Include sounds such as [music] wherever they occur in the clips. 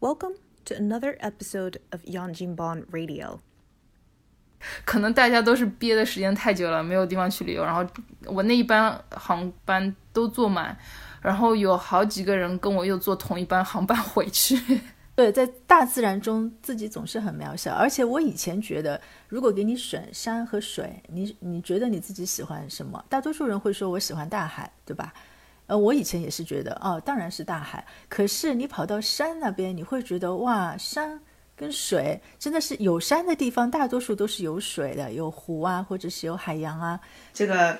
Welcome to another episode of Yanjinban Radio. 可能大家都是憋的时间太久了，没有地方去旅游。然后我那一班航班都坐满，然后有好几个人跟我又坐同一班航班回去。[laughs] 对，在大自然中，自己总是很渺小。而且我以前觉得，如果给你选山和水，你你觉得你自己喜欢什么？大多数人会说我喜欢大海，对吧？呃，我以前也是觉得，哦，当然是大海。可是你跑到山那边，你会觉得，哇，山跟水真的是有山的地方，大多数都是有水的，有湖啊，或者是有海洋啊。这个，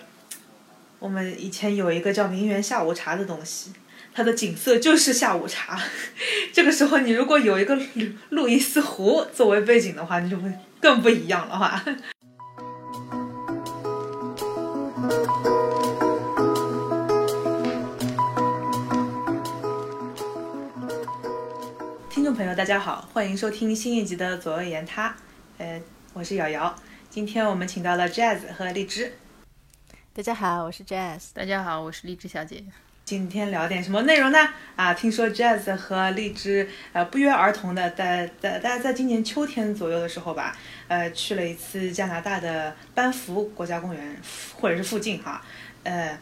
我们以前有一个叫名媛下午茶的东西，它的景色就是下午茶。[laughs] 这个时候，你如果有一个路路易斯湖作为背景的话，你就会更不一样了哈。[laughs] 朋友，大家好，欢迎收听新一集的左右言他。呃，我是瑶瑶，今天我们请到了 Jazz 和荔枝。大家好，我是 Jazz。大家好，我是荔枝小姐。今天聊点什么内容呢？啊，听说 Jazz 和荔枝呃不约而同的在在大家在今年秋天左右的时候吧，呃去了一次加拿大的班夫国家公园或者是附近哈，呃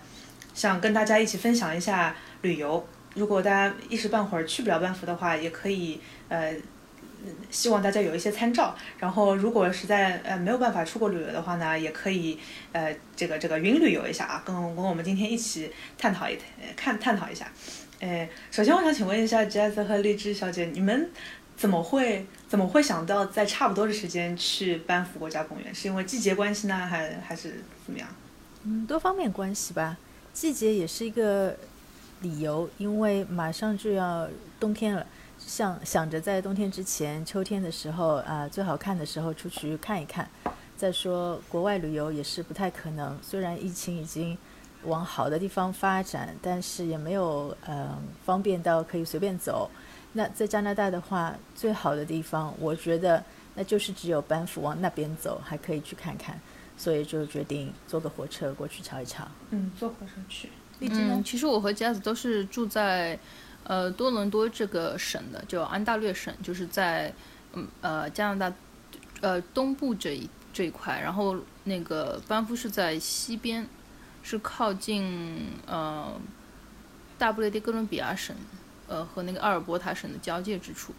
想跟大家一起分享一下旅游。如果大家一时半会儿去不了班夫的话，也可以呃，希望大家有一些参照。然后如果实在呃没有办法出国旅游的话呢，也可以呃这个这个云旅游一下啊，跟跟我们今天一起探讨一看探讨一下。呃，首先我想请问一下 Jazz 和荔枝小姐，你们怎么会怎么会想到在差不多的时间去班夫国家公园？是因为季节关系呢，还还是怎么样？嗯，多方面关系吧。季节也是一个。理由，因为马上就要冬天了，想想着在冬天之前，秋天的时候啊，最好看的时候出去看一看。再说国外旅游也是不太可能，虽然疫情已经往好的地方发展，但是也没有嗯方便到可以随便走。那在加拿大的话，最好的地方，我觉得那就是只有班夫往那边走，还可以去看看，所以就决定坐个火车过去瞧一瞧。嗯，坐火车去。嗯，其实我和 Jazz 都是住在，呃，多伦多这个省的，就安大略省，就是在，嗯呃加拿大，呃东部这一这一块。然后那个班夫是在西边，是靠近呃大不列颠哥伦比亚省，呃和那个阿尔伯塔省的交界之处。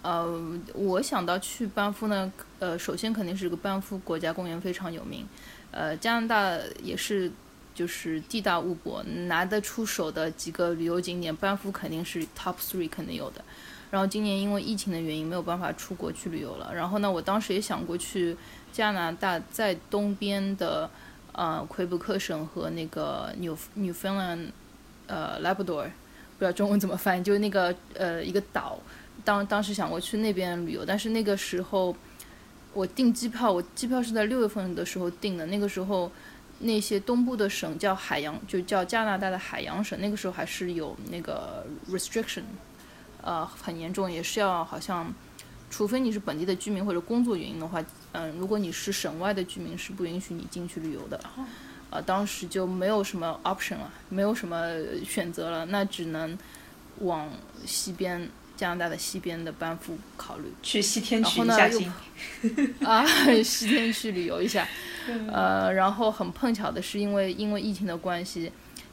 呃，我想到去班夫呢，呃，首先肯定是个班夫国家公园非常有名，呃，加拿大也是。就是地大物博，拿得出手的几个旅游景点，班夫肯定是 top three 肯定有的。然后今年因为疫情的原因，没有办法出国去旅游了。然后呢，我当时也想过去加拿大在东边的呃魁北克省和那个 New Newfoundland 呃 Labrador，不知道中文怎么翻译，就是那个呃一个岛。当当时想过去那边旅游，但是那个时候我订机票，我机票是在六月份的时候订的，那个时候。那些东部的省叫海洋，就叫加拿大的海洋省。那个时候还是有那个 restriction，呃，很严重，也是要好像，除非你是本地的居民或者工作原因的话，嗯，如果你是省外的居民是不允许你进去旅游的。呃，当时就没有什么 option 了，没有什么选择了，那只能往西边。加拿大的西边的班夫考虑去西天取一下经 [laughs] 啊，西天去旅游一下，呃，然后很碰巧的是，因为因为疫情的关系，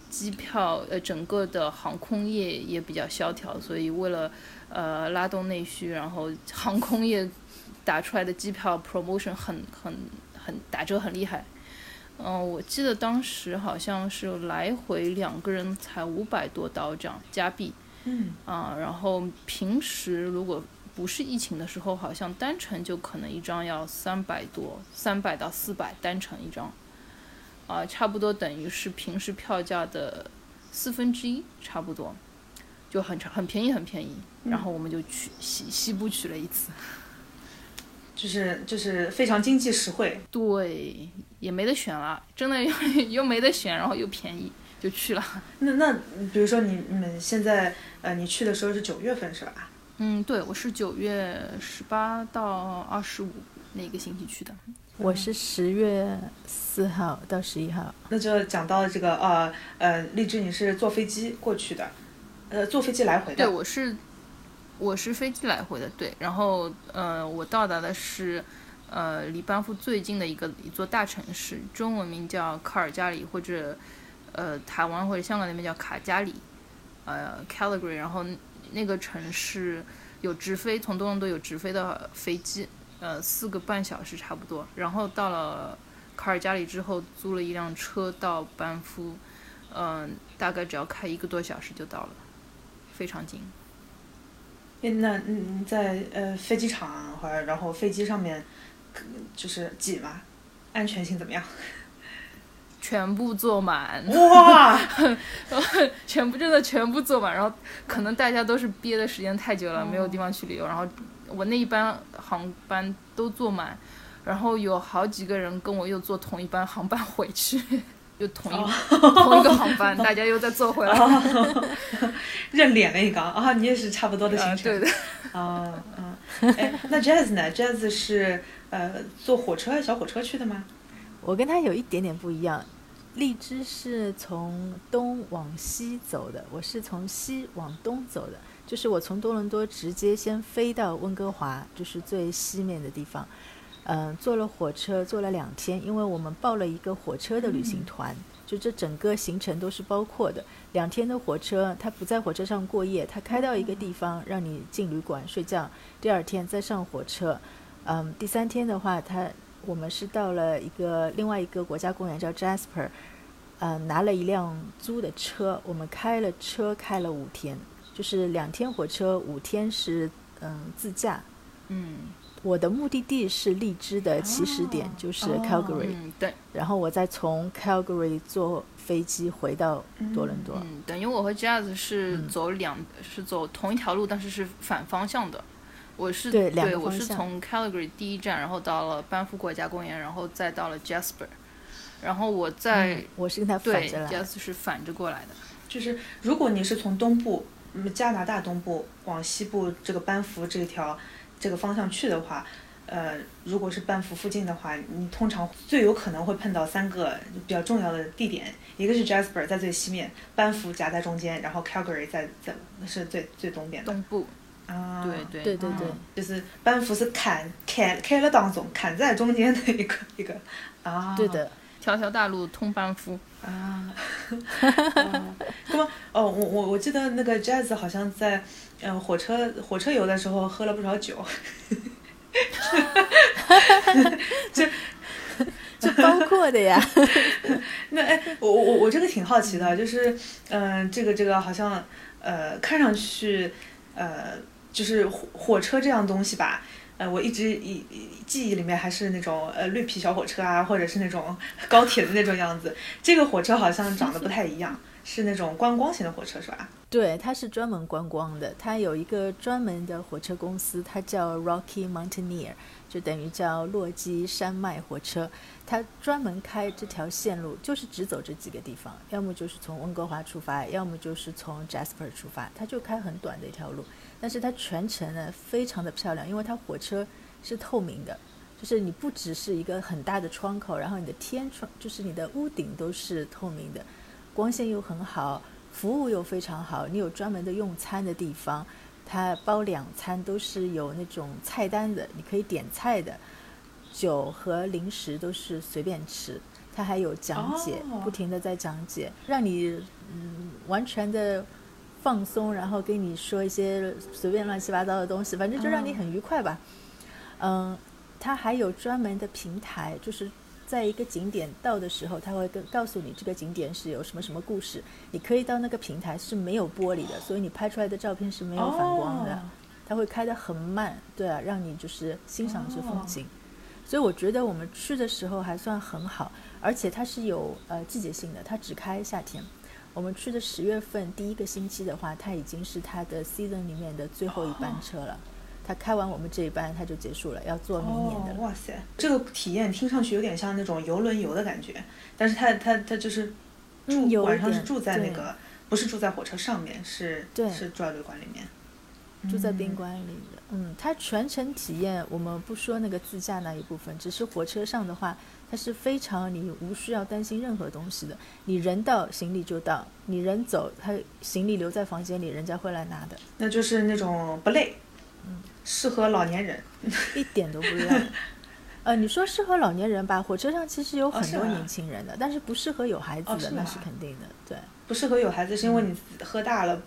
机票呃整个的航空业也比较萧条，所以为了呃拉动内需，然后航空业打出来的机票 promotion 很很很打折很厉害，嗯，我记得当时好像是来回两个人才五百多刀这样加币。嗯啊，然后平时如果不是疫情的时候，好像单程就可能一张要三百多，三百到四百单程一张，啊，差不多等于是平时票价的四分之一，差不多，就很长，很便宜，很便宜。然后我们就去西西部去了一次，[laughs] 就是就是非常经济实惠。对，也没得选了，真的又 [laughs] 又没得选，然后又便宜。就去了。[laughs] 那那比如说你你们现在呃，你去的时候是九月份是吧？嗯，对，我是九月十八到二十五那个星期去的。我是十月四号到十一号。那就讲到这个呃呃，荔枝你是坐飞机过去的，呃，坐飞机来回的。对，我是我是飞机来回的，对。然后呃，我到达的是呃离班夫最近的一个一座大城市，中文名叫卡尔加里，或者呃台湾或者香港那边叫卡加里，呃 Calgary。然后那个城市有直飞，从多伦多有直飞的飞机，呃四个半小时差不多。然后到了卡尔加里之后，租了一辆车到班夫，嗯，大概只要开一个多小时就到了，非常近。那嗯，在呃飞机场或者然后飞机上面，就是挤吗？安全性怎么样？全部坐满。哇！[laughs] 全部真的全部坐满，然后可能大家都是憋的时间太久了，没有地方去旅游。然后我那一班航班都坐满，然后有好几个人跟我又坐同一班航班回去。[laughs] 就同一同一个航班，[laughs] 大家又再坐回来，认脸了一个啊！你也是差不多的行程，对的。啊嗯，哎，那 Jazz 呢？Jazz 是呃坐火车小火车去的吗？我跟他有一点点不一样，荔枝是从东往西走的，我是从西往东走的，就是我从多伦多直接先飞到温哥华，就是最西面的地方。嗯，坐了火车坐了两天，因为我们报了一个火车的旅行团，就这整个行程都是包括的。两天的火车，他不在火车上过夜，他开到一个地方让你进旅馆睡觉，第二天再上火车。嗯，第三天的话，他我们是到了一个另外一个国家公园叫 Jasper，嗯，拿了一辆租的车，我们开了车开了五天，就是两天火车，五天是嗯自驾，嗯。我的目的地是荔枝的起始点，就是 Calgary。嗯，对。然后我再从 Calgary 坐飞机回到多伦多。嗯，等于我和 Jazz 是走两，是走同一条路，但是是反方向的。我是对两个我是从 Calgary 第一站，然后到了班夫国家公园，然后再到了 Jasper。然后我在我是跟他反着来。Jasper 是反着过来的。就是如果你是从东部，加拿大东部往西部这个班夫这条。这个方向去的话，呃，如果是班夫附近的话，你通常最有可能会碰到三个比较重要的地点，一个是 Jasper 在最西面，班夫夹在中间，然后 Calgary 在在是最最东边的东部啊，对对对对对，就是班服是砍砍开了当中，砍在中间的一个一个啊，对的，条条大路通班夫。啊，[laughs] 那么哦，我我我记得那个 Jazz 好像在。嗯，火车火车游的时候喝了不少酒，[laughs] 这这包括的呀。[laughs] 那哎，我我我这个挺好奇的，就是嗯，这个这个好像呃，看上去呃，就是火火车这样东西吧，呃，我一直以记忆里面还是那种呃绿皮小火车啊，或者是那种 [laughs] 高铁的那种样子。这个火车好像长得不太一样。是那种观光型的火车是吧？[laughs] 对，它是专门观光的。它有一个专门的火车公司，它叫 Rocky Mountaineer，就等于叫落基山脉火车。它专门开这条线路，就是只走这几个地方，要么就是从温哥华出发，要么就是从 Jasper 出发。它就开很短的一条路，但是它全程呢非常的漂亮，因为它火车是透明的，就是你不只是一个很大的窗口，然后你的天窗就是你的屋顶都是透明的。光线又很好，服务又非常好。你有专门的用餐的地方，它包两餐都是有那种菜单的，你可以点菜的。酒和零食都是随便吃，它还有讲解，不停的在讲解，让你嗯完全的放松，然后跟你说一些随便乱七八糟的东西，反正就让你很愉快吧。嗯，它还有专门的平台，就是。在一个景点到的时候，它会跟告诉你这个景点是有什么什么故事。你可以到那个平台是没有玻璃的，所以你拍出来的照片是没有反光的。它会开得很慢，对啊，让你就是欣赏这风景。所以我觉得我们去的时候还算很好，而且它是有呃季节性的，它只开夏天。我们去的十月份第一个星期的话，它已经是它的 season 里面的最后一班车了。他开完我们这一班，他就结束了，要坐明年的。哇塞，这个体验听上去有点像那种游轮游的感觉，但是他他他就是住晚上是住在那个，不是住在火车上面，是是住在旅馆里面。住在宾馆里的。嗯，它全程体验，我们不说那个自驾那一部分，只是火车上的话，它是非常你无需要担心任何东西的。你人到，行李就到；你人走，他行李留在房间里，人家会来拿的。那就是那种不累，嗯，适合老年人，一点都不累。[laughs] 呃，你说适合老年人吧，火车上其实有很多年轻人的，但是不适合有孩子的，那是肯定的。对，不适合有孩子是因为你喝大了。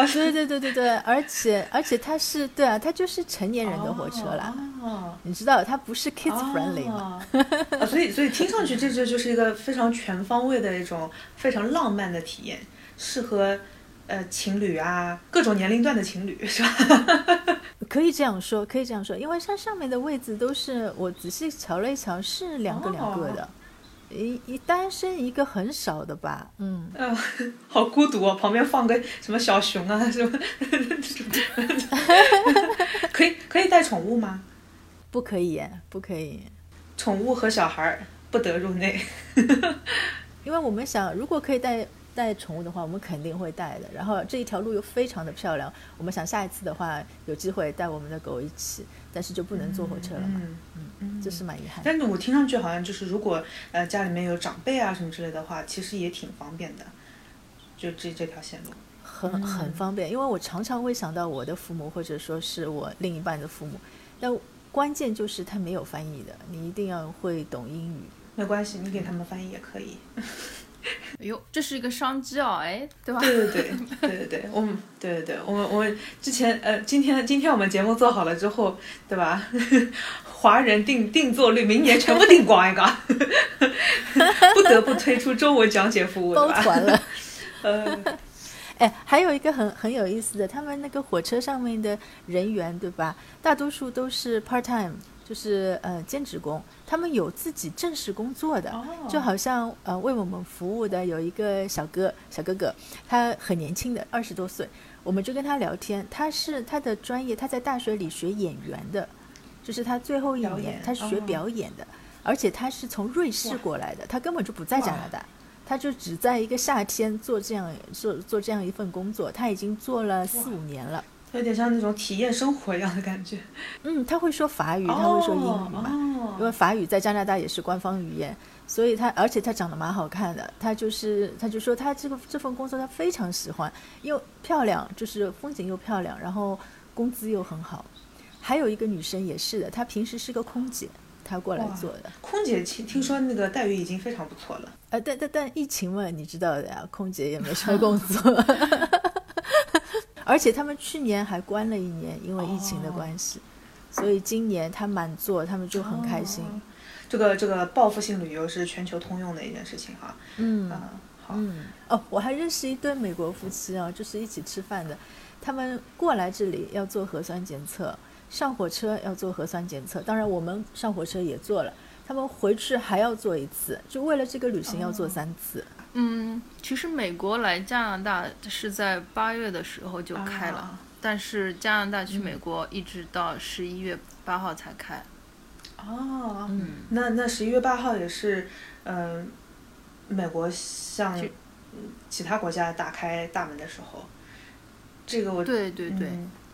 [laughs] 哦，对对对对对，而且而且它是对啊，它就是成年人的火车啦。哦，你知道它不是 kids friendly 吗？[laughs] 所以所以听上去这这就是一个非常全方位的一种非常浪漫的体验，适合呃情侣啊各种年龄段的情侣 [laughs] 是吧？可以这样说，可以这样说，因为它上面的位置都是我仔细瞧了一瞧，是两个两个的。一一单身一个很少的吧，嗯，嗯，[laughs] 好孤独哦，旁边放个什么小熊啊 [laughs] 什么，[laughs] 可以可以带宠物吗？不可以，不可以，宠物和小孩不得入内，因为我们想，如果可以带。带宠物的话，我们肯定会带的。然后这一条路又非常的漂亮，我们想下一次的话有机会带我们的狗一起，但是就不能坐火车了嘛。嗯嗯，这是蛮遗憾。但是我听上去好像就是，如果呃家里面有长辈啊什么之类的话，其实也挺方便的。就这这条线路，很很方便，因为我常常会想到我的父母或者说是我另一半的父母。但关键就是他没有翻译的，你一定要会懂英语。没关系，你给他们翻译也可以。[laughs] 哎呦，这是一个商机哦，哎，对吧？对对对对对对，我们对对对，我们我们之前呃，今天今天我们节目做好了之后，对吧？华人定定做率明年全部定光一个，不得不推出中文讲解服务，包团了。呃，哎，还有一个很很有意思的，他们那个火车上面的人员，对吧？大多数都是 part time。就是呃兼职工，他们有自己正式工作的，就好像呃为我们服务的有一个小哥小哥哥，他很年轻的二十多岁，我们就跟他聊天，他是他的专业，他在大学里学演员的，就是他最后一年他是学表演的，而且他是从瑞士过来的，他根本就不在加拿大，他就只在一个夏天做这样做做这样一份工作，他已经做了四五年了。有点像那种体验生活一样的感觉。嗯，他会说法语，他会说英语嘛，因为法语在加拿大也是官方语言，所以他而且他长得蛮好看的，他就是他就说他这个这份工作他非常喜欢，又漂亮，就是风景又漂亮，然后工资又很好。还有一个女生也是的，她平时是个空姐，她过来做的。空姐听听说那个待遇已经非常不错了。呃，但但但疫情嘛，你知道的呀，空姐也没什么 [laughs] 工作。而且他们去年还关了一年，因为疫情的关系，所以今年他满座，他们就很开心。这个这个报复性旅游是全球通用的一件事情哈。嗯，好。嗯，哦，我还认识一对美国夫妻啊，就是一起吃饭的，他们过来这里要做核酸检测，上火车要做核酸检测，当然我们上火车也做了，他们回去还要做一次，就为了这个旅行要做三次。嗯，其实美国来加拿大是在八月的时候就开了，但是加拿大去美国一直到十一月八号才开。哦，嗯，那那十一月八号也是，嗯，美国向其他国家打开大门的时候，这个我对对对，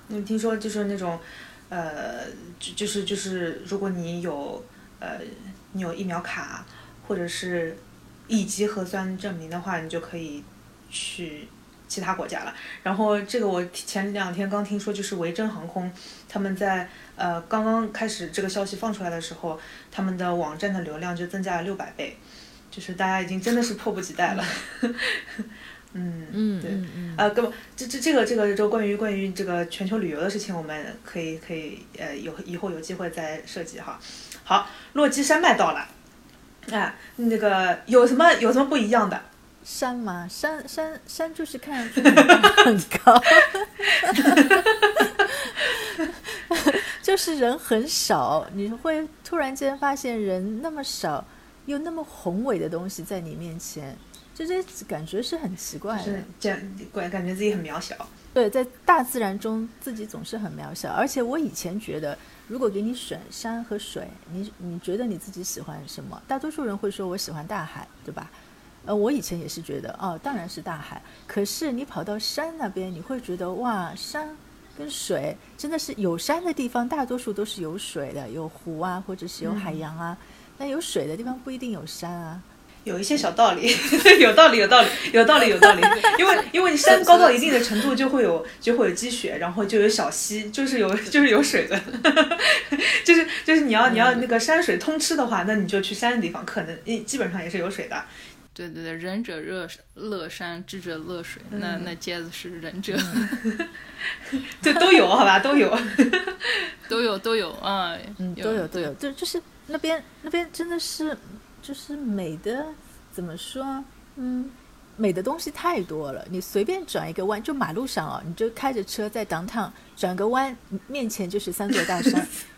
你听说就是那种，呃，就就是就是如果你有呃你有疫苗卡或者是。以及核酸证明的话，你就可以去其他国家了。然后这个我前两天刚听说，就是维珍航空他们在呃刚刚开始这个消息放出来的时候，他们的网站的流量就增加了六百倍，就是大家已经真的是迫不及待了。[laughs] 嗯嗯对啊，哥们，这这这个这个就关于关于这个全球旅游的事情，我们可以可以呃有以后有机会再设计哈。好，落基山脉到了。哎，那个有什么有什么不一样的？山嘛，山山山就是看 [laughs] 上去很高，[laughs] 就是人很少，你会突然间发现人那么少，又那么宏伟的东西在你面前，就这感觉是很奇怪的，这样感感觉自己很渺小。对，在大自然中自己总是很渺小，而且我以前觉得。如果给你选山和水，你你觉得你自己喜欢什么？大多数人会说我喜欢大海，对吧？呃，我以前也是觉得，哦，当然是大海。可是你跑到山那边，你会觉得，哇，山跟水真的是有山的地方，大多数都是有水的，有湖啊，或者是有海洋啊。那有水的地方不一定有山啊。有一些小道理，[laughs] 有道理，有道理，有道理，有道理。因为因为山高到一定的程度，就会有就会有积雪，然后就有小溪，就是有 [laughs] 就是有水的，[laughs] 就是就是你要你要那个山水通吃的话，那你就去山的地方，可能基本上也是有水的。对对对，仁者乐乐山，智者乐水。那那戒子是仁者，这都有好吧？都有，都有都有啊，嗯，都有都有，就就是那边那边真的是。就是美的，怎么说？嗯，美的东西太多了。你随便转一个弯，就马路上哦，你就开着车在 downtown 转个弯，面前就是三座大山。[laughs]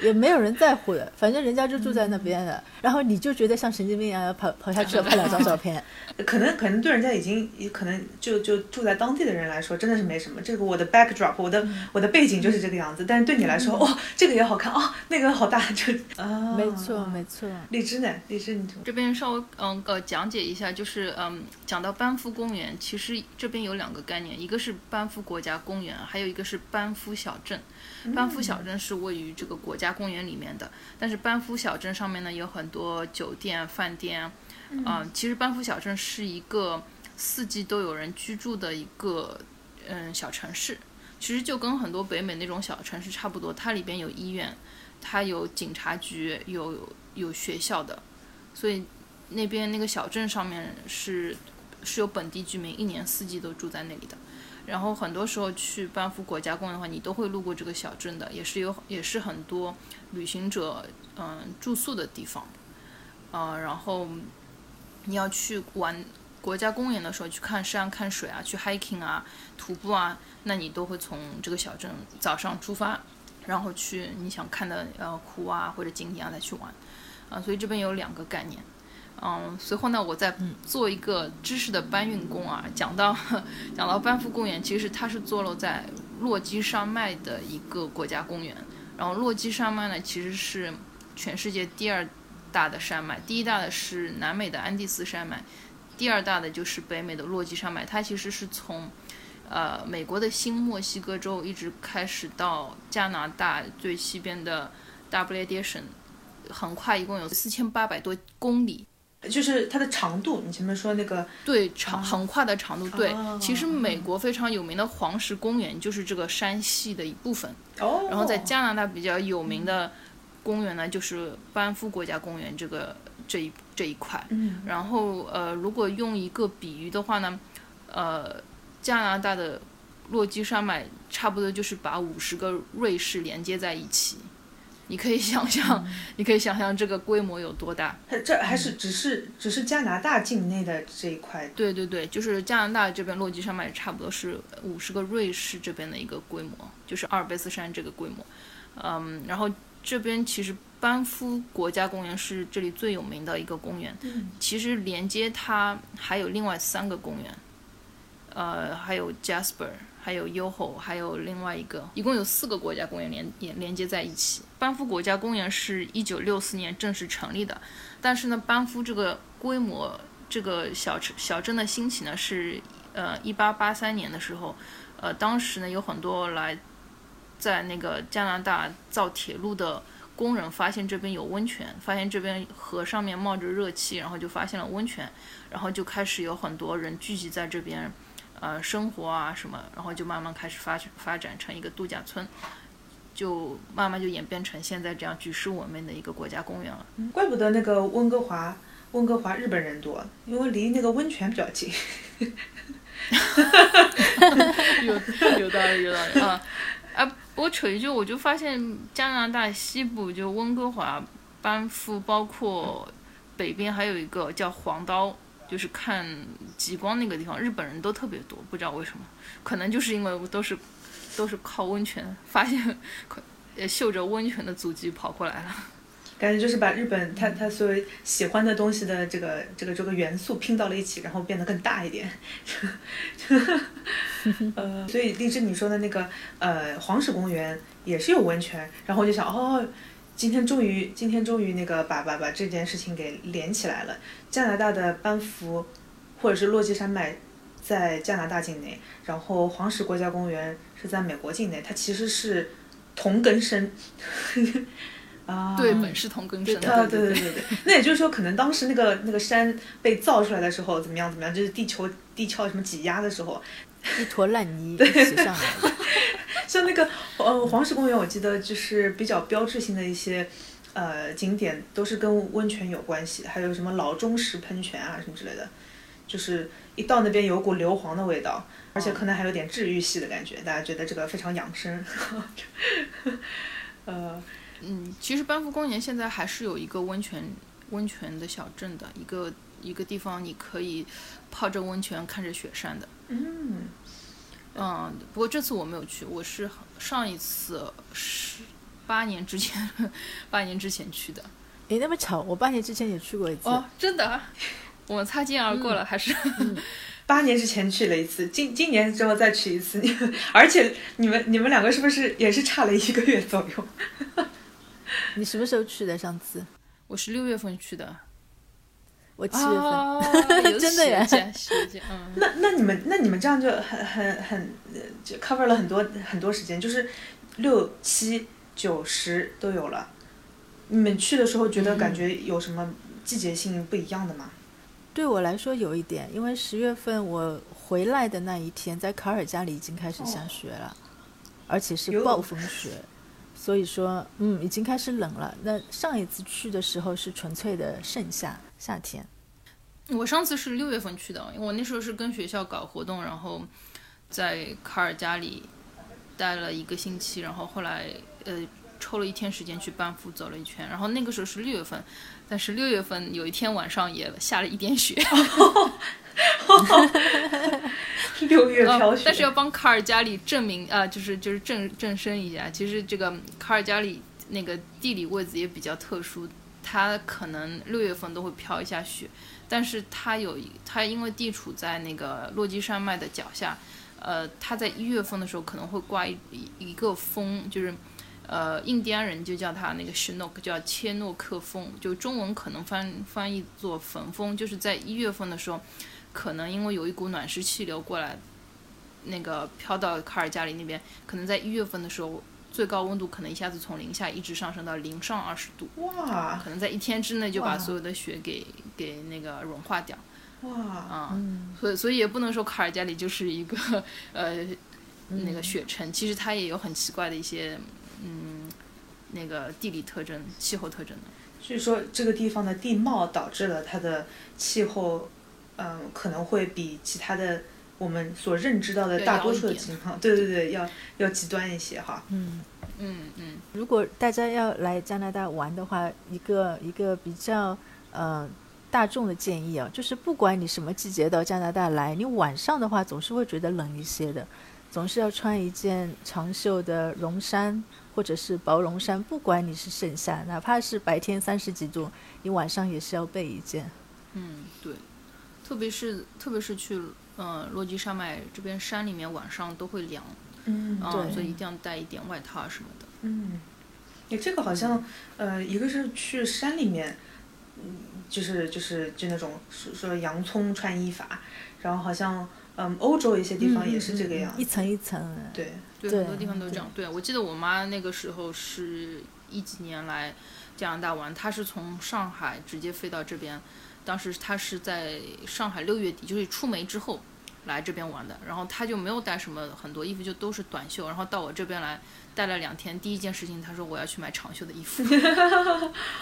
也没有人在乎的，反正人家就住在那边的，然后你就觉得像神经病一样要跑跑下去拍两张照片。[laughs] 可能可能对人家已经可能就就住在当地的人来说，真的是没什么。这个我的 backdrop，我的我的背景就是这个样子。但是对你来说，哦，这个也好看哦，那个好大，就啊，[laughs] 没错没错。荔枝呢？荔枝，你这边稍微嗯呃讲解一下，就是嗯讲到班夫公园，其实这边有两个概念，一个是班夫国家公园，还有一个是班夫小镇。班夫小镇是位于这个国家公园里面的，但是班夫小镇上面呢有很多酒店、饭店，嗯，其实班夫小镇是一个四季都有人居住的一个嗯小城市，其实就跟很多北美那种小城市差不多，它里边有医院，它有警察局，有有学校的，所以那边那个小镇上面是是有本地居民，一年四季都住在那里的。然后很多时候去班夫国家公园的话，你都会路过这个小镇的，也是有也是很多旅行者嗯住宿的地方，呃，然后你要去玩国家公园的时候，去看山看水啊，去 hiking 啊，徒步啊，那你都会从这个小镇早上出发，然后去你想看的呃湖啊或者景点啊再去玩，啊，所以这边有两个概念。嗯，随后呢，我再做一个知识的搬运工啊。讲到 [laughs] 讲到班夫公园，其实它是坐落在落基山脉的一个国家公园。然后落基山脉呢，其实是全世界第二大的山脉，第一大的是南美的安第斯山脉，第二大的就是北美的落基山脉。它其实是从呃美国的新墨西哥州一直开始到加拿大最西边的大不列颠省，横跨一共有四千八百多公里。就是它的长度，你前面说那个对长横跨的长度，对，其实美国非常有名的黄石公园就是这个山系的一部分。哦。然后在加拿大比较有名的公园呢，就是班夫国家公园这个这一这一块。嗯。然后呃，如果用一个比喻的话呢，呃，加拿大的落基山脉差不多就是把五十个瑞士连接在一起。你可以想象，[laughs] 你可以想象这个规模有多大。这还是只是只是加拿大境内的这一块。对对对，就是加拿大这边落基山脉差不多是五十个瑞士这边的一个规模，就是阿尔卑斯山这个规模。嗯，然后这边其实班夫国家公园是这里最有名的一个公园。嗯。其实连接它还有另外三个公园，呃，还有 Jasper。还有 Yoho，还有另外一个，一共有四个国家公园连连连接在一起。班夫国家公园是一九六四年正式成立的，但是呢，班夫这个规模，这个小城小镇的兴起呢，是呃一八八三年的时候，呃，当时呢有很多来在那个加拿大造铁路的工人发现这边有温泉，发现这边河上面冒着热气，然后就发现了温泉，然后就开始有很多人聚集在这边。呃，生活啊什么，然后就慢慢开始发发展成一个度假村，就慢慢就演变成现在这样举世闻名的一个国家公园了。怪不得那个温哥华，温哥华日本人多，因为离那个温泉比较近。[laughs] [laughs] 有有道理，有道理啊！啊，不过扯一句，我就发现加拿大西部就温哥华、班夫，包括北边还有一个叫黄刀。就是看极光那个地方，日本人都特别多，不知道为什么，可能就是因为都是都是靠温泉，发现呃嗅着温泉的足迹跑过来了。感觉就是把日本他他所有喜欢的东西的这个这个这个元素拼到了一起，然后变得更大一点。[laughs] 呃，所以荔枝你说的那个呃黄石公园也是有温泉，然后我就想哦。今天终于，今天终于那个把把把这件事情给连起来了。加拿大的班夫，或者是落基山脉，在加拿大境内，然后黄石国家公园是在美国境内，它其实是同根生。[laughs] 啊，对，本是同根生。啊，对对对对，那也就是说，可能当时那个那个山被造出来的时候，怎么样怎么样，就是地球地壳什么挤压的时候，一坨烂泥一起上来。[laughs] 像那个呃黄石公园，我记得就是比较标志性的一些呃景点，都是跟温泉有关系，还有什么老钟石喷泉啊什么之类的，就是一到那边有股硫磺的味道，而且可能还有点治愈系的感觉，大家觉得这个非常养生。[laughs] 呃。嗯，其实班夫公园现在还是有一个温泉温泉的小镇的一个一个地方，你可以泡着温泉看着雪山的。嗯，嗯，不过这次我没有去，我是上一次是八年之前，[laughs] 八年之前去的。诶，那么巧，我八年之前也去过一次。哦，真的？我们擦肩而过了，还是？[laughs] 八年之前去了一次，今今年之后再去一次。[laughs] 而且你们你们两个是不是也是差了一个月左右？你什么时候去的？上次我是六月份去的，我七月份，[laughs] 真的呀？嗯，那那你们那你们这样就很很很就 cover 了很多很多时间，就是六七九十都有了。你们去的时候觉得感觉有什么季节性不一样的吗？对我来说有一点，因为十月份我回来的那一天，在卡尔加里已经开始下雪了，而且是暴风雪。所以说，嗯，已经开始冷了。那上一次去的时候是纯粹的盛夏，夏天。我上次是六月份去的，因为我那时候是跟学校搞活动，然后在卡尔加里待了一个星期，然后后来呃抽了一天时间去班夫走了一圈，然后那个时候是六月份，但是六月份有一天晚上也下了一点雪。六月飘雪，但是要帮卡尔加里证明啊，就是就是正正身一下。其实这个卡尔加里那个地理位置也比较特殊，它可能六月份都会飘一下雪，但是它有它因为地处在那个落基山脉的脚下，呃，它在一月份的时候可能会刮一一个风，就是呃印第安人就叫它那个 s h n o k 叫切诺克风，就中文可能翻翻译作焚风，就是在一月份的时候。可能因为有一股暖湿气流过来，那个飘到卡尔加里那边，可能在一月份的时候，最高温度可能一下子从零下一直上升到零上二十度。哇！可能在一天之内就把所有的雪给给那个融化掉。哇！啊，所以所以也不能说卡尔加里就是一个 [laughs] 呃那个雪城，其实它也有很奇怪的一些嗯那个地理特征、气候特征的。所以说这个地方的地貌导致了它的气候。嗯，可能会比其他的我们所认知到的大多数的情况，对对对，要要极端一些哈。嗯嗯嗯。如果大家要来加拿大玩的话，一个一个比较呃大众的建议啊，就是不管你什么季节到加拿大来，你晚上的话总是会觉得冷一些的，总是要穿一件长袖的绒衫或者是薄绒衫，不管你是盛夏，哪怕是白天三十几度，你晚上也是要备一件。嗯，对。特别是特别是去嗯落基山脉这边山里面晚上都会凉，嗯，对，所以一定要带一点外套什么的。嗯，你这个好像呃一个是去山里面，嗯，就是就是就那种说说洋葱穿衣法，然后好像嗯欧洲一些地方也是这个样，一层一层，对对，很多地方都这样。对，我记得我妈那个时候是一几年来加拿大玩，她是从上海直接飞到这边。当时他是在上海六月底，就是出梅之后来这边玩的，然后他就没有带什么很多衣服，就都是短袖。然后到我这边来待了两天，第一件事情他说我要去买长袖的衣服。[laughs]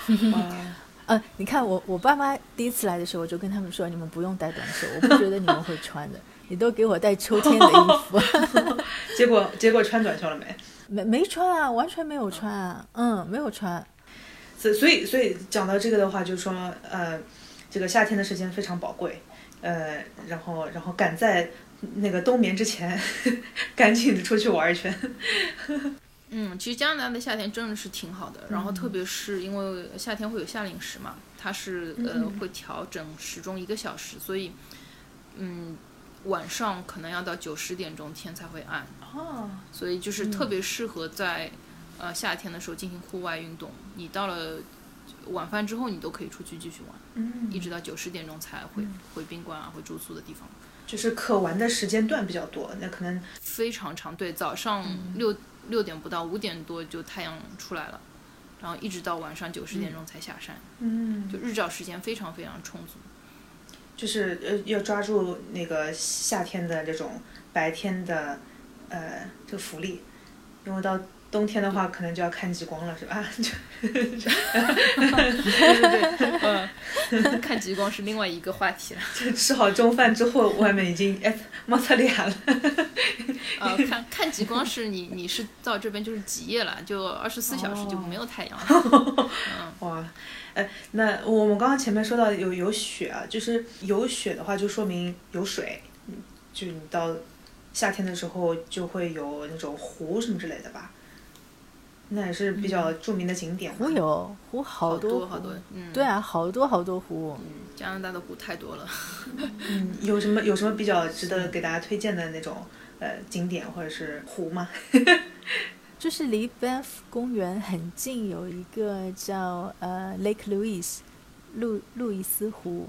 [laughs] 嗯，你看我我爸妈第一次来的时候，我就跟他们说，你们不用带短袖，我不觉得你们会穿的，你都给我带秋天的衣服。[laughs] 结果结果穿短袖了没？没没穿啊，完全没有穿啊，嗯，没有穿。所所以所以讲到这个的话，就是说呃。这个夏天的时间非常宝贵，呃，然后然后赶在那个冬眠之前，[laughs] 赶紧的出去玩一圈。[laughs] 嗯，其实加拿大的夏天真的是挺好的，然后特别是因为夏天会有夏令时嘛，它是呃会调整时钟一个小时，所以嗯晚上可能要到九十点钟天才会暗。哦，所以就是特别适合在呃夏天的时候进行户外运动，你到了晚饭之后你都可以出去继续玩，嗯。一直到九十点钟才回回宾馆啊，回住宿的地方。就是可玩的时间段比较多，那可能非常长，对，早上六、六点不到五点多就太阳出来了，然后一直到晚上九十点钟才下山，嗯，就日照时间非常非常充足。就是呃要抓住那个夏天的这种白天的呃这个福利，因为到冬天的话可能就要看极光了，是吧？[laughs] 就对对对，嗯，看极光是另外一个话题了。就吃好中饭之后，外面已经哎蒙特利尔了。呃，[laughs] 看看极光是你你是到这边就是极夜了，就二十四小时就没有太阳了。哇，哎，那我们刚刚前面说到有有雪啊，就是有雪的话，就说明有水，嗯就你到夏天的时候就会有那种湖什么之类的吧。那也是比较著名的景点。湖有湖好好多好多，嗯，对啊，好多好多湖。加拿大的湖太多了。嗯，[laughs] 有什么有什么比较值得给大家推荐的那种呃景点或者是湖吗？[laughs] 就是离 Banff 公园很近，有一个叫呃 Lake Louise 路路易斯湖，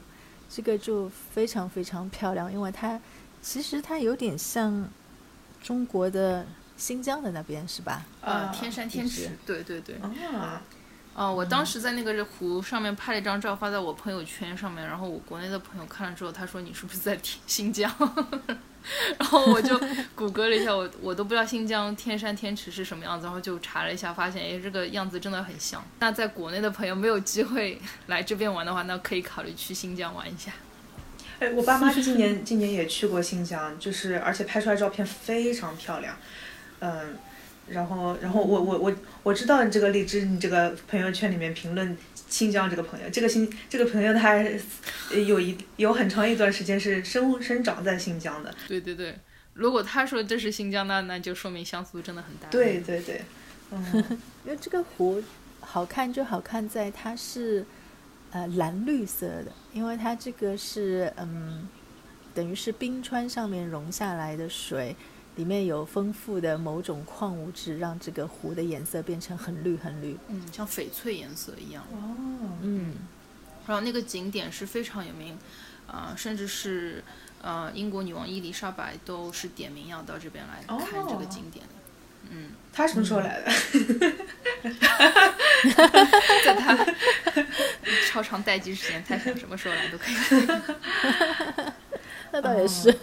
这个就非常非常漂亮，因为它其实它有点像中国的新疆的那边，是吧？呃啊，天山天池，对对对。啊，哦，我当时在那个湖上面拍了一张照，发在我朋友圈上面，然后我国内的朋友看了之后，他说你是不是在天 [laughs] 新疆？[laughs] 然后我就谷歌了一下，我我都不知道新疆天山天池是什么样子，然后就查了一下，发现哎这个样子真的很像。那在国内的朋友没有机会 [laughs] 来这边玩的话，那可以考虑去新疆玩一下。哎，我爸妈今年今年也去过新疆，就是而且拍出来照片非常漂亮，嗯，然后然后我我我我知道你这个荔枝，你这个朋友圈里面评论新疆这个朋友，这个新这个朋友他呃有一有很长一段时间是生生长在新疆的，对对对，如果他说这是新疆，那那就说明像素真的很大。对对对，嗯，[laughs] 因为这个湖好看就好看在它是呃蓝绿色的，因为它这个是嗯，等于是冰川上面融下来的水，里面有丰富的某种矿物质，让这个湖的颜色变成很绿很绿。嗯，像翡翠颜色一样。哦，嗯，然后那个景点是非常有名，呃，甚至是呃英国女王伊丽莎白都是点名要到这边来看这个哦景点的。嗯，她什么时候来的？在她超长待机时间，她想什么时候来都可以。[laughs] 那倒也是。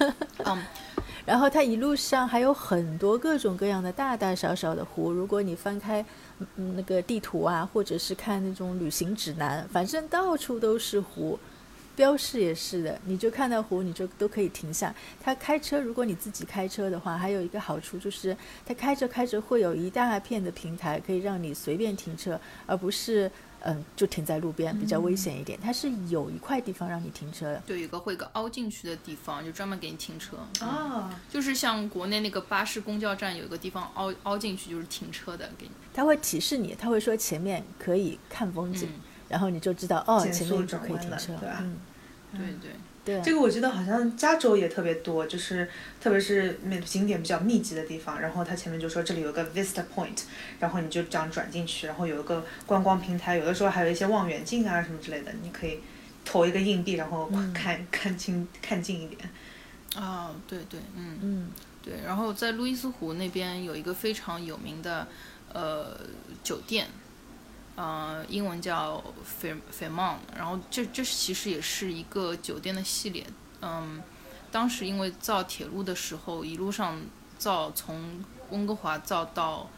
嗯，然后它一路上还有很多各种各样的大大小小的湖，如果你翻开嗯那个地图啊，或者是看那种旅行指南，反正到处都是湖。标示也是的，你就看到湖，你就都可以停下。它开车，如果你自己开车的话，还有一个好处就是，它开着开着会有一大片的平台，可以让你随便停车，而不是嗯就停在路边，比较危险一点。它是有一块地方让你停车的。就有一个会一个凹进去的地方，就专门给你停车。啊，就是像国内那个巴士公交站有一个地方凹凹进去，就是停车的，给你。它会提示你，它会说前面可以看风景，嗯然后你就知道哦，前面就可以停车，对吧嗯，对对。对，这个我记得好像加州也特别多，就是特别是那景点比较密集的地方，然后它前面就说这里有个 Vista Point，然后你就这样转进去，然后有一个观光平台，有的时候还有一些望远镜啊什么之类的，你可以投一个硬币，然后 [laughs] 看、看清看近一点。啊，对对，嗯。嗯，对，然后在路易斯湖那边有一个非常有名的呃酒店，呃，英文叫 Fairmont，然后这这其实也是一个酒店的系列。嗯，当时因为造铁路的时候，一路上造从温哥华造到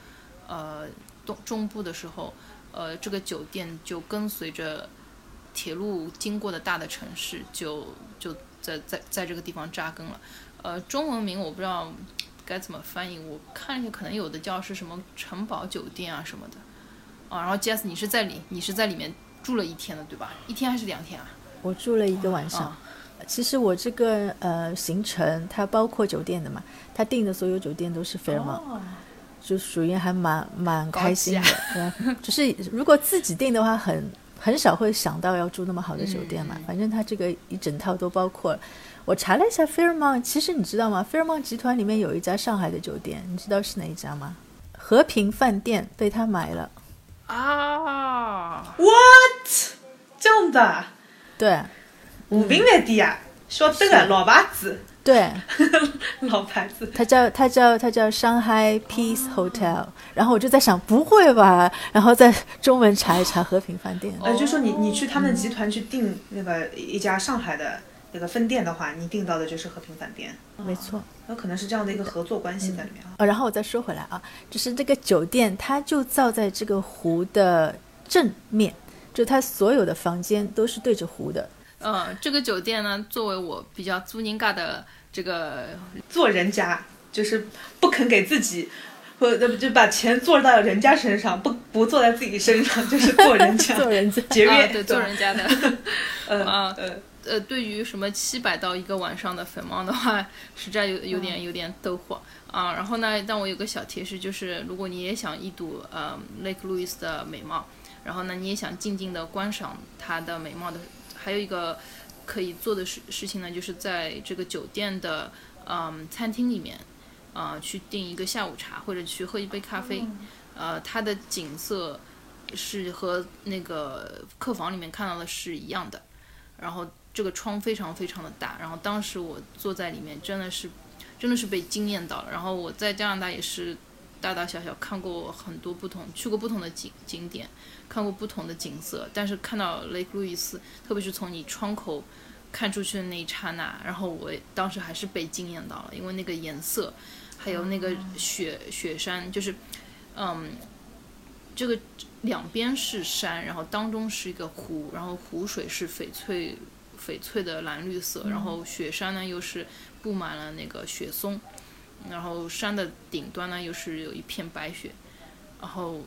呃东中部的时候，呃，这个酒店就跟随着铁路经过的大的城市，就就在在在这个地方扎根了。呃，中文名我不知道该怎么翻译，我看一下，可能有的叫是什么城堡酒店啊什么的。啊，然后 Jess，你是在里你是在里面住了一天的对吧？一天还是两天啊？我住了一个晚上。啊其实我这个呃行程它包括酒店的嘛，它订的所有酒店都是 Fairmont，、哦，就属于还蛮蛮开心级的。对啊，就是如果自己订的话很，很少会想到要住那么好的酒店嘛。嗯反正它这个一整套都包括了。我查了一下 Fairmont，其实你知道吗？Fairmont 集团里面有一家上海的酒店，你知道是哪一家吗？和平饭店被他买了。啊，What？这样的啊？对和平饭店啊，晓得个老牌子，对，[laughs] 老牌子。它叫它叫它叫上海 Peace Hotel。然后我就在想，不会吧？然后在中文查一查和平饭店。呃，就说你你去他们集团去订那个一家上海的那个分店的话，你订到的就是和平饭店，没错。有可能是这样的一个合作关系在里面啊。呃，然后我再说回来啊，就是这个酒店，它就造在这个湖的正面，就它所有的房间都是对着湖的。呃，这个酒店呢，作为我比较租人家的这个做人家就是不肯给自己，或者就把钱做到人家身上，不不做在自己身上，就是做人家，[laughs] 做人家节约，啊，对，做人家的。[laughs] [laughs] 呃啊呃，呃，对于什么七百到一个晚上的粉猫的话，实在有有点有点逗火啊。然后呢，但我有个小提示，就是如果你也想一睹呃 Lake Louise 的美貌，然后呢，你也想静静的观赏它的美貌的，还有一个可以做的事事情呢，就是在这个酒店的嗯餐厅里面，啊、去订一个下午茶或者去喝一杯咖啡，呃，它的景色是和那个客房里面看到的是一样的。然后这个窗非常非常的大，然后当时我坐在里面真的是真的是被惊艳到了。然后我在加拿大也是大大小小看过很多不同，去过不同的景景点，看过不同的景色，但是看到雷克路易斯，特别是从你窗口看出去的那一刹那，然后我当时还是被惊艳到了，因为那个颜色，还有那个雪雪山，就是嗯。这个两边是山，然后当中是一个湖，然后湖水是翡翠翡翠的蓝绿色，然后雪山呢又是布满了那个雪松，然后山的顶端呢又是有一片白雪，然后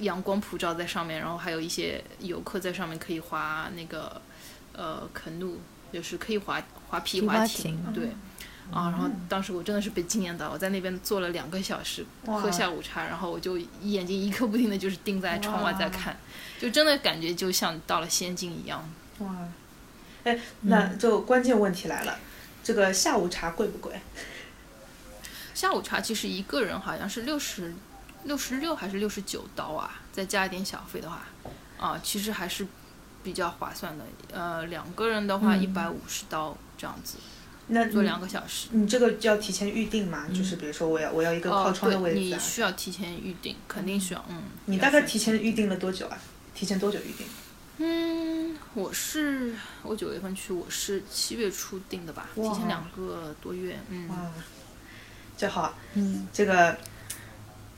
阳光普照在上面，然后还有一些游客在上面可以滑那个呃肯路，就是可以滑滑皮皮划艇，艇对。啊，然后当时我真的是被惊艳到，我在那边坐了两个小时，喝下午茶，然后我就眼睛一刻不停的就是盯在窗外在看，就真的感觉就像到了仙境一样。哇，哎，[laughs] 那就关键问题来了，这个下午茶贵不贵？下午茶其实一个人好像是六十六十六还是六十九刀啊，再加一点小费的话，啊，其实还是比较划算的。呃，两个人的话一百五十刀这样子，那做两个小时。你这个就要提前预定嘛？就是比如说我要我要一个靠窗的位置、你啊，需要提前预定，肯定需要。嗯，你大概提前预定了多久啊？提前多久预定？嗯，我是我九月份去，我是七月初定的吧，提前两个多月。嗯，哇，就好，嗯，这个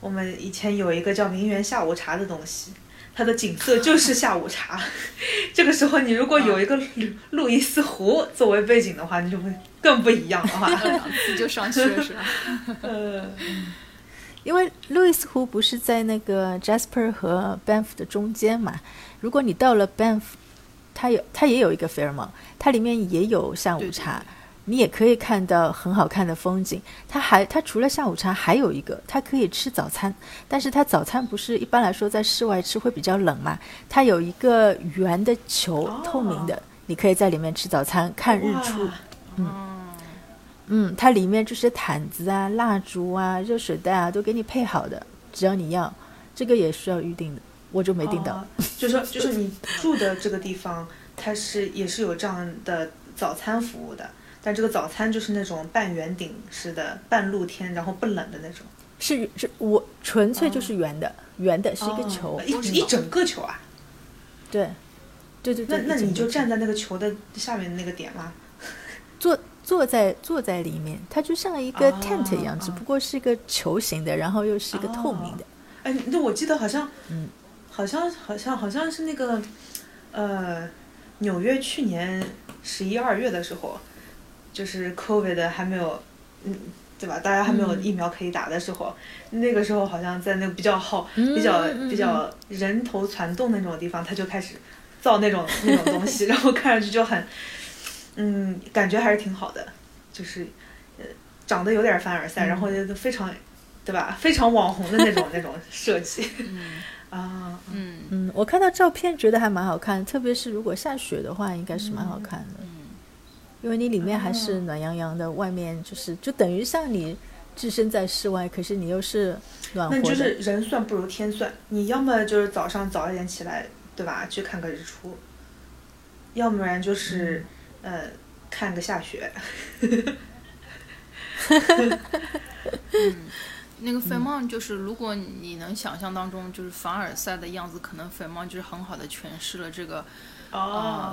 我们以前有一个叫名媛下午茶的东西，它的景色就是下午茶。[laughs] 这个时候你如果有一个路路易斯湖作为背景的话，你就会更不一样了哈。[laughs] 档次就上去了是吧？[laughs] 呃，因为路易斯湖不是在那个 Jasper 和 Banff 的中间嘛？如果你到了 Banff，它有它也有一个 Fairmont，它里面也有下午对对茶，对你也可以看到很好看的风景。它还它除了下午茶，还有一个，它可以吃早餐，但是它早餐不是一般来说在室外吃会比较冷嘛？它有一个圆的球，哦透明的，你可以在里面吃早餐，看日出。嗯，嗯，它里面就是毯子啊、蜡烛啊、热水袋啊，都给你配好的，只要你要。这个也需要预定的，我就没订到。哦就说就是你住的这个地方，它是也是有这样的早餐服务的，但这个早餐就是那种半圆顶式的、半露天，然后不冷的那种。是是，我纯粹就是圆的，圆的是一个球。哦一一整个球啊。对，对对对。那那你就站在那个球的下面那个点吗？[laughs] 坐坐在坐在里面，它就像一个哦 tent 一样，只哦不过是一个球形的，然后又是一个透明的。哎，那我记得好像，嗯，好像好像好像是那个，呃，纽约去年十一二月的时候，就是 COVID 还没有，嗯，对吧？大家还没有嗯疫苗可以打的时候，那个时候好像在那个比较好、嗯比较比较人头攒动那种地方，他就开始造那种那种东西，[laughs] 然后看上去就很，嗯，感觉还是挺好的，就是，呃，长得有点凡尔赛，嗯然后就非常。对吧？非常网红的那种那种设计 [laughs] 嗯啊，嗯嗯，我看到照片觉得还蛮好看，特别是如果下雪的话，应该是蛮好看的。嗯因为你里面还是哦暖洋洋的，外面就是就等于像你置身在室外，可是你又是暖和的。那就是人算不如天算，你要么就是早上早一点起来，对吧？去看个日出，要不然就是、嗯呃看个下雪。[laughs] [laughs] 那个费曼就是，如果你能想象当中，就是凡尔赛的样子，可能费曼就是很好的诠释了这个啊、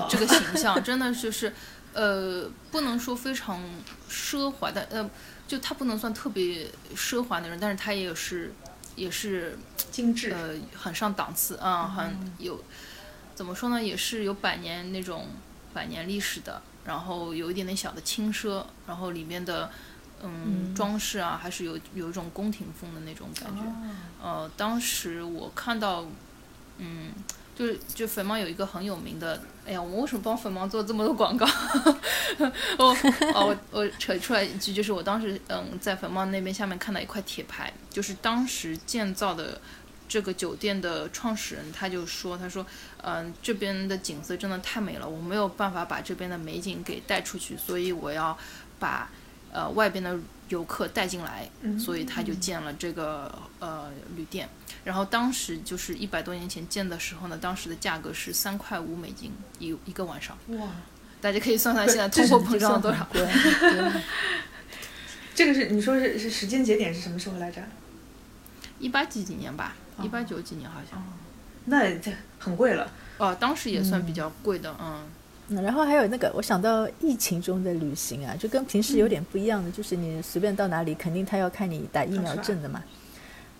哦这个形象，真的就是，呃，不能说非常奢华的，呃，就他不能算特别奢华的人，但是他也是也是精致。呃很上档次啊、很有怎么说呢，也是有百年那种百年历史的，然后有一点点小的轻奢，然后里面的嗯装饰啊，还是有有一种宫廷风的那种感觉。呃，当时我看到，嗯，就是就粉芒有一个很有名的，哎呀，我为什么帮粉芒做这么多广告？我 [laughs] 哦，我我扯出来一句，就是我当时嗯在粉芒那边下面看到一块铁牌，就是当时建造的这个酒店的创始人他就说，他说，嗯、这边的景色真的太美了，我没有办法把这边的美景给带出去，所以我要把呃外边的游客带进来，嗯所以他就建了这个呃旅店。然后当时就是一百多年前建的时候呢，当时的价格是三块五美金一一个晚上，哇，大家可以算算现在通货膨胀了多少。[laughs] 对对这个是你说是是时间节点是什么时候来着？一八几几年吧，一八九几年好像。那这很贵了。哦，当时也算比较贵的，嗯嗯然后还有那个，我想到疫情中的旅行啊，就跟平时有点不一样的，就是你随便到哪里，肯定他要看你打疫苗证的嘛，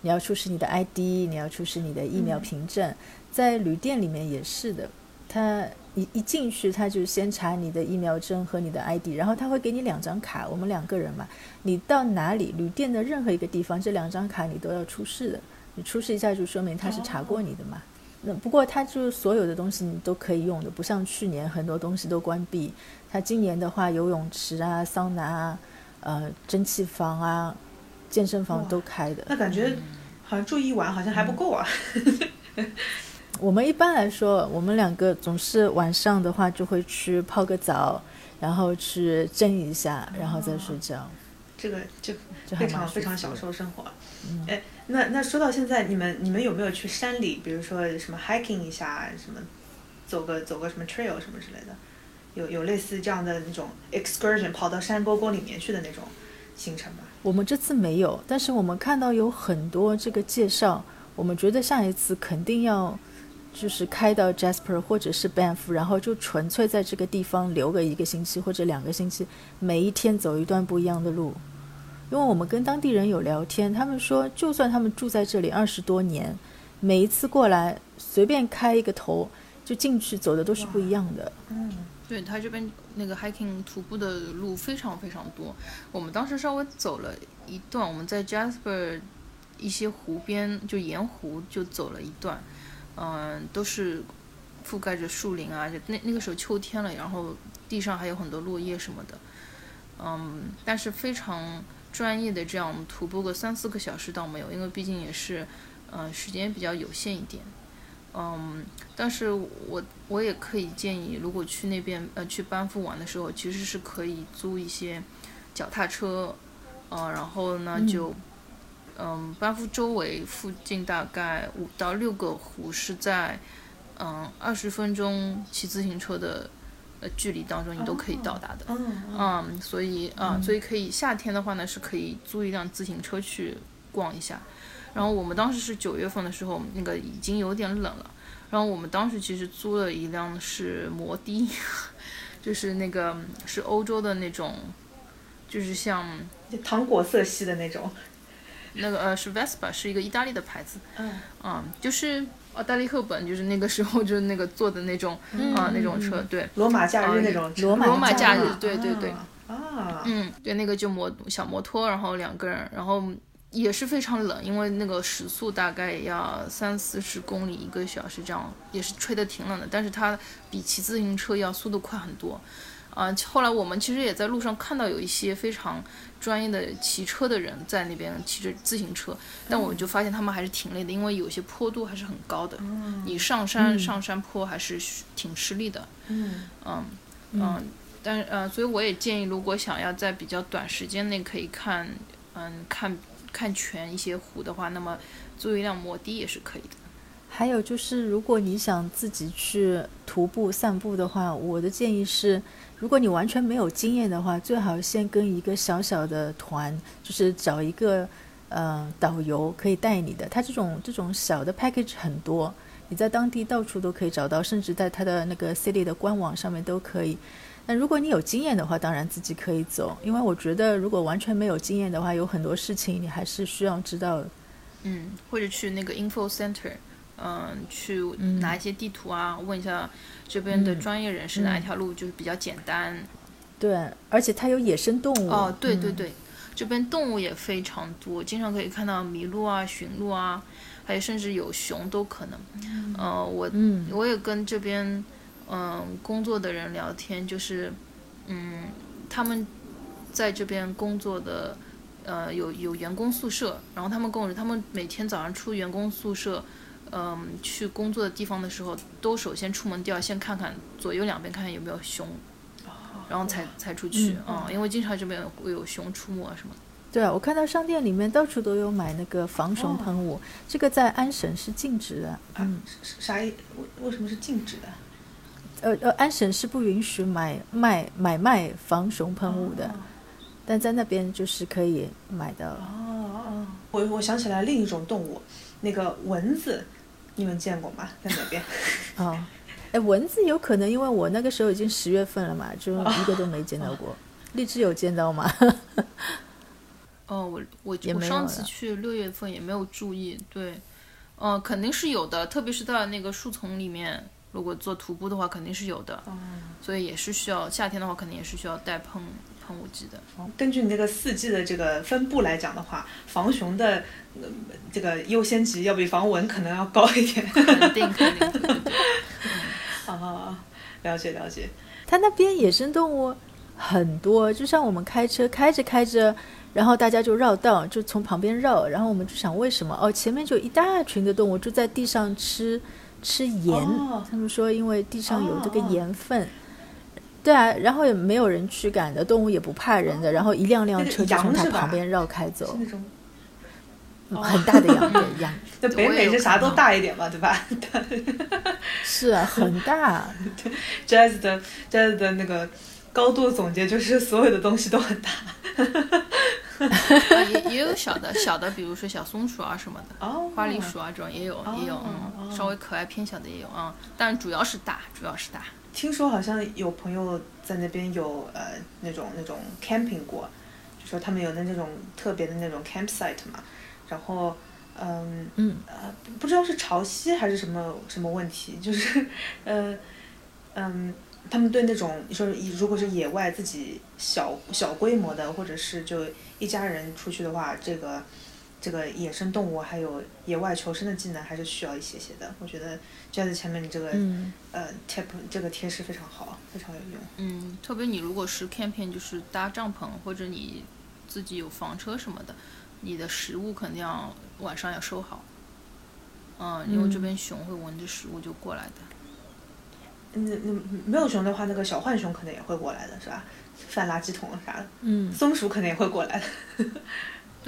你要出示你的 ID，你要出示你的疫苗凭证，在旅店里面也是的，他一一进去他就先查你的疫苗证和你的 ID，然后他会给你两张卡，我们两个人嘛，你到哪里旅店的任何一个地方，这两张卡你都要出示的，你出示一下就说明他是查过你的嘛。那不过它就是所有的东西你都可以用的，不像去年很多东西都关闭。它今年的话，游泳池啊、桑拿啊、呃蒸汽房啊、健身房都开的。那感觉好像住一晚好像还不够啊。我们一般来说，我们两个总是晚上的话就会去泡个澡，然后去蒸一下，然后再睡觉，这个就就还非常非常享受生活。嗯哎，那那说到现在，你们你们有没有去山里，比如说什么 hiking 一下，什么走个走个什么 trail 什么之类的，有有类似这样的那种 excursion 跑到山沟沟里面去的那种行程吗？我们这次没有，但是我们看到有很多这个介绍，我们觉得下一次肯定要就是开到 Jasper 或者是 Banff，然后就纯粹在这个地方留个一个星期或者两个星期，每一天走一段不一样的路。因为我们跟当地人有聊天，他们说，就算他们住在这里二十多年，每一次过来随便开一个头就进去走的都是不一样的。嗯，对，它这边那个 hiking 徒步的路非常非常多。我们当时稍微走了一段，我们在 Jasper 一些湖边就沿湖就走了一段，嗯、都是覆盖着树林啊，那那个时候秋天了，然后地上还有很多落叶什么的，嗯，但是非常专业的这样徒步个三四个小时倒没有，因为毕竟也是，呃，时间比较有限一点。嗯，但是我我也可以建议，如果去那边呃去班夫玩的时候，其实是可以租一些脚踏车，呃，然后呢就嗯班夫周围附近大概五到六个湖是在嗯二十分钟骑自行车的呃距离当中你都可以到达的。嗯嗯，所以啊、所以可以夏天的话呢，是可以租一辆自行车去逛一下。然后我们当时是九月份的时候，那个已经有点冷了。然后我们当时其实租了一辆是摩的，[laughs] 就是那个是欧洲的那种，就是像就糖果色系的那种。那个呃是 Vespa，是一个意大利的牌子。嗯嗯，就是奥黛丽·赫本，就是那个时候就是那个坐的那种啊、那种车，对。罗马假日那种车。罗马假日啊对对对啊，嗯，对，那个就摩小摩托，然后两个人，然后也是非常冷，因为那个时速大概也要三四十公里一个小时，这样也是吹得挺冷的。但是它比骑自行车要速度快很多。啊、后来我们其实也在路上看到有一些非常专业的骑车的人在那边骑着自行车，但我就发现他们还是挺累的，因为有些坡度还是很高的，你上山、上山坡还是挺吃力的。嗯嗯嗯，但呃，所以我也建议，如果想要在比较短时间内可以看嗯看看全一些湖的话，那么租一辆摩的也是可以的。还有就是，如果你想自己去徒步散步的话，我的建议是，如果你完全没有经验的话，最好先跟一个小小的团，就是找一个呃导游可以带你的。他这种这种小的 package 很多，你在当地到处都可以找到，甚至在他的那个 city 的官网上面都可以。那如果你有经验的话，当然自己可以走，因为我觉得如果完全没有经验的话，有很多事情你还是需要知道。嗯，或者去那个 info center，嗯，去拿一些地图啊，问一下这边的专业人士哪一条路就是比较简单。对，而且它有野生动物。哦，对对对，这边动物也非常多，经常可以看到麋鹿啊、驯鹿啊，还有甚至有熊都可能。呃，我嗯我也跟这边嗯、工作的人聊天，就是嗯他们在这边工作的呃有有员工宿舍，然后他们跟我说，他们每天早上出员工宿舍。嗯，去工作的地方的时候，都首先出门都要先看看左右两边，看看有没有熊，然后才才出去啊、因为经常这边会有熊出没啊什么的。对啊，我看到商店里面到处都有买那个防熊喷雾，这个在安省是禁止的。嗯，啥意？为为什么是禁止的？呃呃，安省是不允许买卖买卖防熊喷雾的，但在那边就是可以买到。哦哦，我我想起来另一种动物，那个蚊子，你们见过吗？在哪边？[laughs] 哦，哎，蚊子有可能，因为我那个时候已经十月份了嘛，就一个都没见到过。荔枝有见到吗？哦，我我我上次去六月份也没有注意，对，呃，肯定是有的，特别是在那个树丛里面，如果做徒步的话，肯定是有的，所以也是需要夏天的话，肯定也是需要带喷喷雾剂的。根据你这个四季的这个分布来讲的话，防熊的、呃这个优先级要比防蚊可能要高一点。肯定啊，[laughs] 了解了解。它那边野生动物很多，就像我们开车开着开着，然后大家就绕道，就从旁边绕，然后我们就想为什么？哦，前面就一大群的动物就在地上吃吃盐，哦他们说因为地上有这个哦哦盐分。对啊，然后也没有人驱赶的，动物也不怕人的，然后一辆辆车就从它旁边绕开是走，那种，嗯很大的羊，对羊，[laughs] 那北美是啥都大一点嘛，对吧 [laughs] 是啊，很大？[laughs] Jazz 的 Jazz 的那个高度总结就是所有的东西都很大。啊也也有小的小的，比如说小松鼠啊什么的。哦，花栗鼠啊，这种也有，也有，哦嗯，哦稍微可爱偏小的也有啊，但主要是大，主要是大。听说好像有朋友在那边有呃那种那种 camping 过，就说他们有那那种特别的那种 campsite 嘛，然后嗯嗯呃不不知道是潮汐还是什么什么问题，就是呃嗯他们对那种你说如果是野外自己小小规模的或者是就一家人出去的话，这个。这个野生动物还有野外求生的技能还是需要一些些的，我觉得 Jazz 前面你这个、嗯呃 tip 这个贴士非常好，非常有用。嗯，特别你如果是 camping，就是搭帐篷或者你自己有房车什么的，你的食物肯定要晚上要收好。嗯，因为这边熊会闻着食物就过来的。嗯，嗯没有熊的话，那个小浣熊可能也会过来的，是吧？翻垃圾桶啥的，嗯，松鼠可能也会过来的。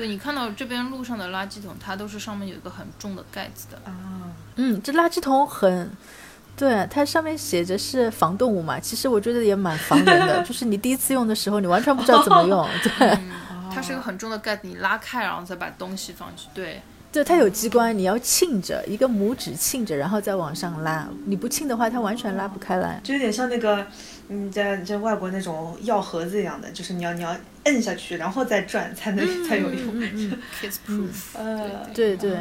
对你看到这边路上的垃圾桶，它都是上面有一个很重的盖子的。啊，嗯，这垃圾桶很，对，它上面写着是防动物嘛，其实我觉得也蛮防人的，[laughs] 就是你第一次用的时候，你完全不知道怎么用，[laughs] 对，嗯，它是一个很重的盖子，你拉开然后再把东西放进去。对，对它有机关你要沁着一个拇指沁着然后再往上拉。你不沁的话它完全拉不开来。就有点像那个嗯在在外国那种药盒子一样的就是你要你要摁下去然后再转才能才有用。[laughs] kissproof 呃对对。